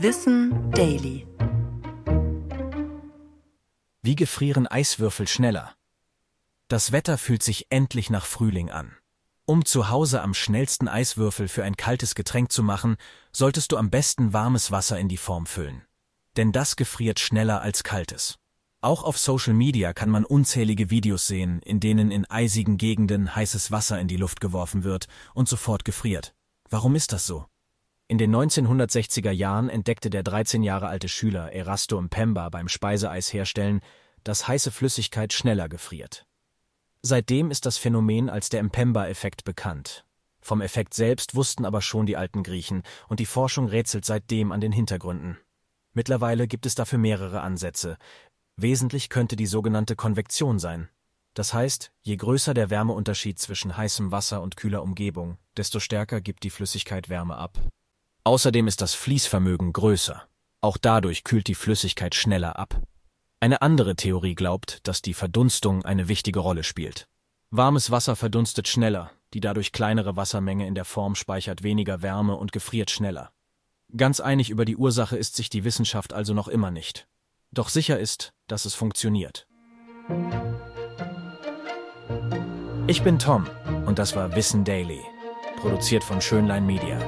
Wissen Daily. Wie gefrieren Eiswürfel schneller? Das Wetter fühlt sich endlich nach Frühling an. Um zu Hause am schnellsten Eiswürfel für ein kaltes Getränk zu machen, solltest du am besten warmes Wasser in die Form füllen. Denn das gefriert schneller als kaltes. Auch auf Social Media kann man unzählige Videos sehen, in denen in eisigen Gegenden heißes Wasser in die Luft geworfen wird und sofort gefriert. Warum ist das so? In den 1960er Jahren entdeckte der 13 Jahre alte Schüler Erasto Mpemba beim Speiseeis herstellen, dass heiße Flüssigkeit schneller gefriert. Seitdem ist das Phänomen als der Mpemba-Effekt bekannt. Vom Effekt selbst wussten aber schon die alten Griechen, und die Forschung rätselt seitdem an den Hintergründen. Mittlerweile gibt es dafür mehrere Ansätze, Wesentlich könnte die sogenannte Konvektion sein. Das heißt, je größer der Wärmeunterschied zwischen heißem Wasser und kühler Umgebung, desto stärker gibt die Flüssigkeit Wärme ab. Außerdem ist das Fließvermögen größer. Auch dadurch kühlt die Flüssigkeit schneller ab. Eine andere Theorie glaubt, dass die Verdunstung eine wichtige Rolle spielt. Warmes Wasser verdunstet schneller, die dadurch kleinere Wassermenge in der Form speichert weniger Wärme und gefriert schneller. Ganz einig über die Ursache ist sich die Wissenschaft also noch immer nicht. Doch sicher ist, dass es funktioniert. Ich bin Tom und das war Wissen Daily, produziert von Schönlein Media.